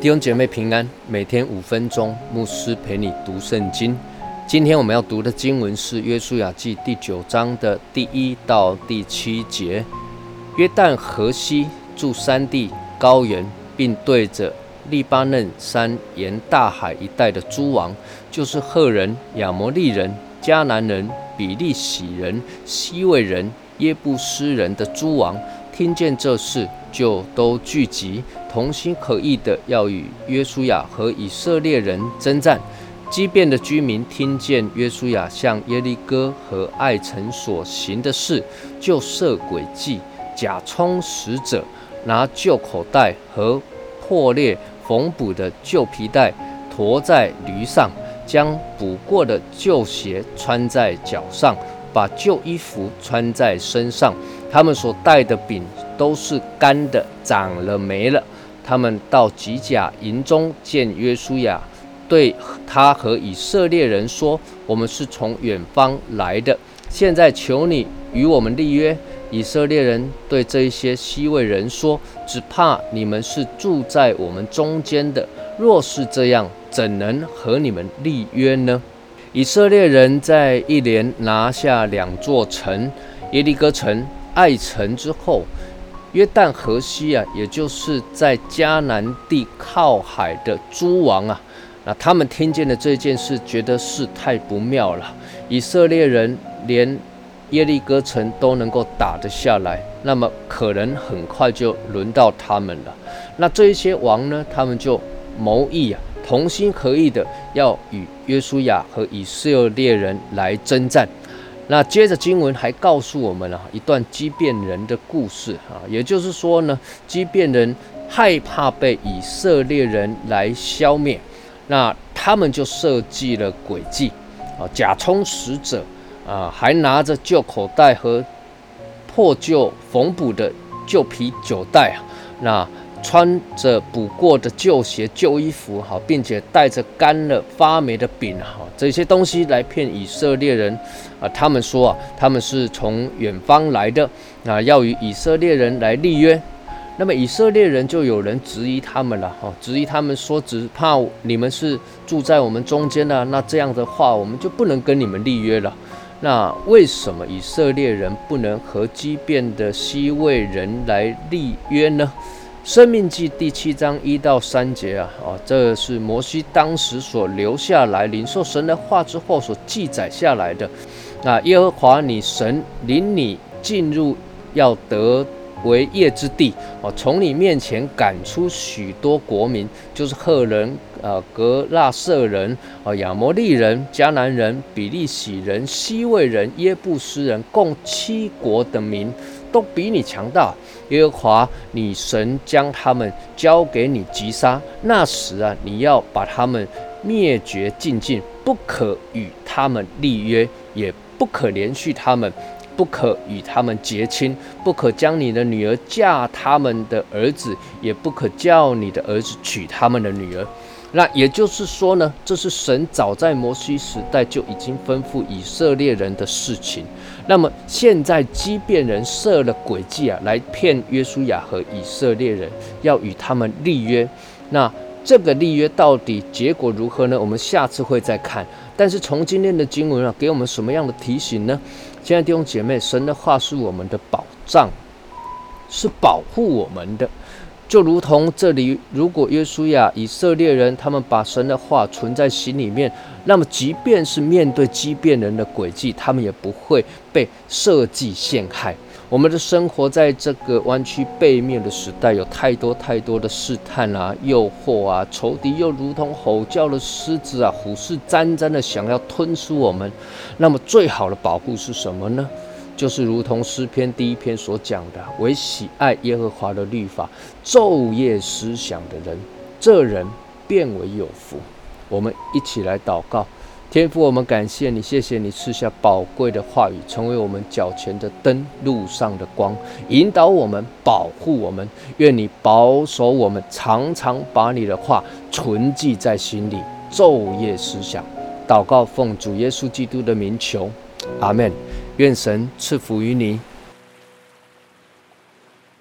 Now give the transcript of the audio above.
弟兄姐妹平安，每天五分钟，牧师陪你读圣经。今天我们要读的经文是《约书亚记》第九章的第一到第七节。约旦河西住山地高原，并对着利巴嫩山沿大海一带的诸王，就是赫人、亚摩利人、迦南人、比利洗人、西魏人、耶布斯人的诸王，听见这事，就都聚集。同心合意的要与约书亚和以色列人征战。畸变的居民听见约书亚向耶利哥和爱城所行的事，就设诡计，假充使者，拿旧口袋和破裂缝补的旧皮带驮在驴上，将补过的旧鞋穿在脚上，把旧衣服穿在身上。他们所带的饼都是干的，长了霉了。他们到吉甲营中见约书亚，对他和以色列人说：“我们是从远方来的，现在求你与我们立约。”以色列人对这一些西魏人说：“只怕你们是住在我们中间的，若是这样，怎能和你们立约呢？”以色列人在一连拿下两座城耶利哥城、爱城之后。约旦河西啊，也就是在迦南地靠海的诸王啊，那他们听见了这件事，觉得事态不妙了。以色列人连耶利哥城都能够打得下来，那么可能很快就轮到他们了。那这一些王呢，他们就谋议啊，同心合意的要与约书亚和以色列人来征战。那接着经文还告诉我们啊，一段畸变人的故事啊，也就是说呢，畸变人害怕被以色列人来消灭，那他们就设计了诡计啊，假充使者啊，还拿着旧口袋和破旧缝补的旧皮酒袋啊，那。穿着补过的旧鞋、旧衣服，哈，并且带着干了发霉的饼，哈，这些东西来骗以色列人，啊，他们说啊，他们是从远方来的，啊，要与以色列人来立约。那么以色列人就有人质疑他们了，哈，质疑他们说，只怕你们是住在我们中间的，那这样的话，我们就不能跟你们立约了。那为什么以色列人不能和畸变的西魏人来立约呢？生命记第七章一到三节啊，哦，这是摩西当时所留下来领受神的话之后所记载下来的。那耶和华你神领你进入要得为业之地，哦，从你面前赶出许多国民，就是赫人、呃格拉瑟人、啊亚摩利人、迦南人、比利洗人、西魏人、耶布斯人，共七国的民。都比你强大，耶和华你神将他们交给你击杀，那时啊，你要把他们灭绝尽尽，不可与他们立约，也不可连续他们，不可与他们结亲，不可将你的女儿嫁他们的儿子，也不可叫你的儿子娶他们的女儿。那也就是说呢，这是神早在摩西时代就已经吩咐以色列人的事情。那么现在，畸变人设了诡计啊，来骗约书亚和以色列人，要与他们立约。那这个立约到底结果如何呢？我们下次会再看。但是从今天的经文啊，给我们什么样的提醒呢？亲爱的弟兄姐妹，神的话是我们的保障，是保护我们的。就如同这里，如果约书亚、以色列人他们把神的话存在心里面，那么即便是面对畸变人的诡计，他们也不会被设计陷害。我们的生活在这个弯曲背面的时代，有太多太多的试探啊、诱惑啊，仇敌又如同吼叫的狮子啊，虎视眈眈的想要吞噬我们。那么最好的保护是什么呢？就是如同诗篇第一篇所讲的，唯喜爱耶和华的律法，昼夜思想的人，这人变为有福。我们一起来祷告，天父，我们感谢你，谢谢你赐下宝贵的话语，成为我们脚前的灯，路上的光，引导我们，保护我们。愿你保守我们，常常把你的话存记在心里，昼夜思想。祷告，奉主耶稣基督的名求，阿门。愿神赐福于你。